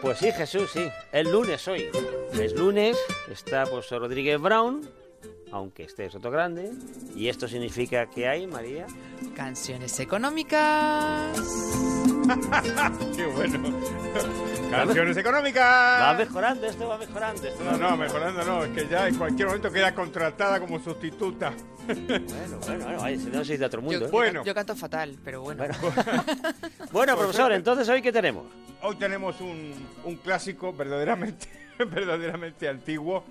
Pues sí, Jesús, sí. El lunes hoy. Es lunes, está pues Rodríguez Brown, aunque este es otro grande. Y esto significa que hay, María. Canciones económicas. Qué bueno. Canciones Va económicas. mejorando, esto va mejorando. Esto va No, no, mejorando no, es que ya en cualquier momento queda contratada como sustituta. Bueno, bueno, bueno, si no sois de otro mundo. Yo, ¿eh? Bueno. yo canto fatal, pero bueno. Bueno. Bueno, profesor, entonces hoy qué tenemos. Hoy tenemos un, un clásico verdaderamente, verdaderamente antiguo,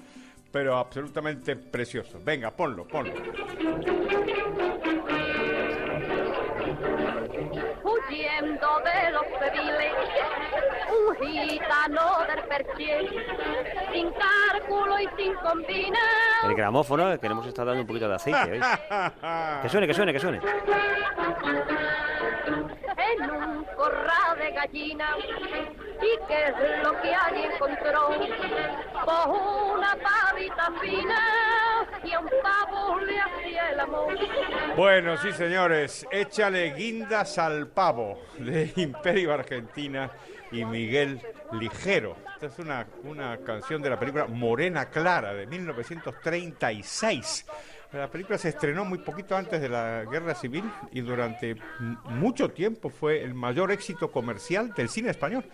pero absolutamente precioso. Venga, ponlo, ponlo. huyendo de los civiles, un gitano del perché, sin cálculo y sin combina. El gramófono, que le hemos estado dando un poquito de aceite, ¿veis? Que suene, que suene, que suene. En un corral de gallinas. ¿Y qué es lo que allí encontró? Pues una pavita fina y a un pavo le hacía el amor. Bueno, sí, señores, échale guindas al pavo de Imperio Argentina y Miguel Ligero. Esta es una, una canción de la película Morena Clara de 1936. La película se estrenó muy poquito antes de la Guerra Civil y durante mucho tiempo fue el mayor éxito comercial del cine español.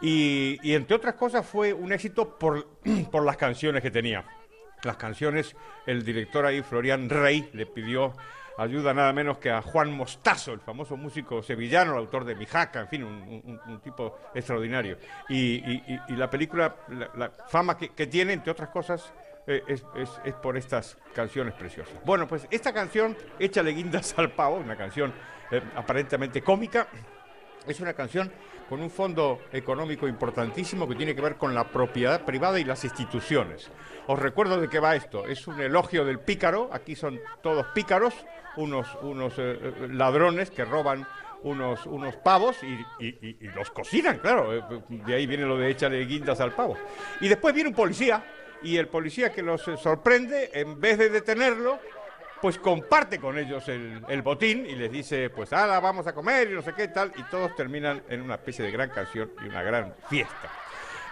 Y, y entre otras cosas fue un éxito por, por las canciones que tenía. Las canciones, el director ahí, Florian Rey, le pidió ayuda nada menos que a Juan Mostazo, el famoso músico sevillano, el autor de Mijaca, en fin, un, un- un tipo extraordinario. Y- y- y la película, la, la fama que, que tiene, entre otras cosas, eh, es, es- es por estas canciones preciosas. Bueno, pues esta canción, Échale guindas al pavo, una canción eh, aparentemente cómica, es una canción con un fondo económico importantísimo que tiene que ver con la propiedad privada y las instituciones. Os recuerdo de qué va esto. Es un elogio del pícaro. Aquí son todos pícaros, unos, unos eh, ladrones que roban unos, unos pavos y, los cocinan, claro. De ahí viene lo de échale guindas al pavo. Y después viene un policía y el policía que los eh, sorprende, en vez de detenerlo, pues comparte con ellos el, botín y les dice, pues ala, vamos a comer y no sé qué tal, y todos terminan en una especie de gran canción y una gran fiesta.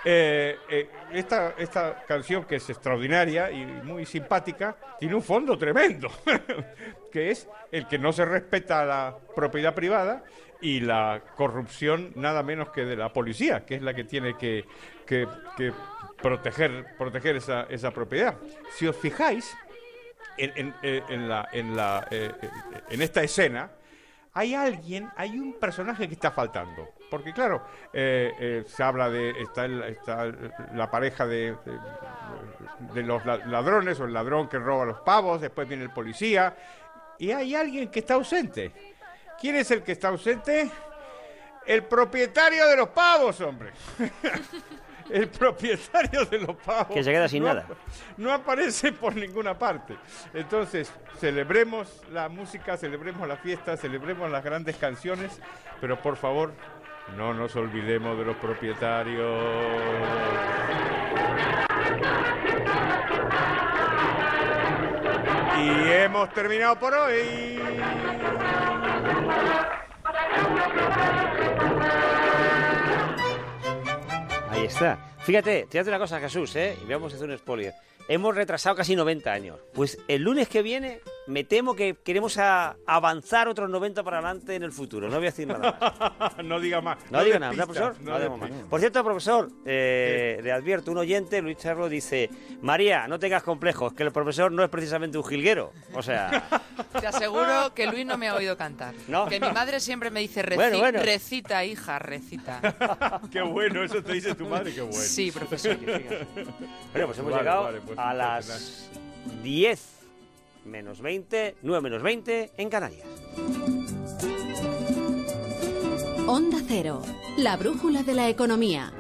Eh, eh, esta, esta canción, que es extraordinaria y muy simpática, tiene un fondo tremendo, que es el que no se respeta la propiedad privada y la corrupción nada menos que de la policía, que es la que tiene que, que- que proteger, proteger esa, esa propiedad. Si os fijáis, en, en- eh, en la, en, la, eh, eh, en esta escena hay alguien, hay un personaje que está faltando. Porque claro, eh, eh, se habla de, está, el- está la pareja de, de- de los la- ladrones o el ladrón que roba los pavos, después viene el policía, y hay alguien que está ausente. ¿Quién es el que está ausente? El propietario de los pavos, hombre. el propietario de los pavos. Que se queda sin no nada. No aparece por ninguna parte. Entonces, celebremos la música, celebremos la fiesta, celebremos las grandes canciones, pero por favor, no nos olvidemos de los propietarios. Y hemos terminado por hoy. Ahí Fíjate, te hace una cosa, Jesús, ¿eh? Y vamos a hacer un spoiler. Hemos retrasado casi 90 años. Pues el lunes que viene me temo que queremos a- avanzar otros 90 para adelante en el futuro. No voy a decir nada más. no diga más. No, diga nada, ¿verdad, despistas, profesor? no No más. Por cierto, profesor, eh, le advierto, un oyente, Luis Charro, dice, María, no tengas complejos, que el profesor no es precisamente un jilguero. O sea, Te aseguro que Luis no me ha oído cantar. No. Que mi madre siempre me dice, "Reci- Bueno, bueno. recita, hija, recita. Qué bueno, eso te dice tu madre, qué bueno. Sí, profesor. bueno, pues hemos Vale, llegado vale, pues a las 10 menos 20, 9 menos 20 en Canarias. Onda Cero, la brújula de la economía.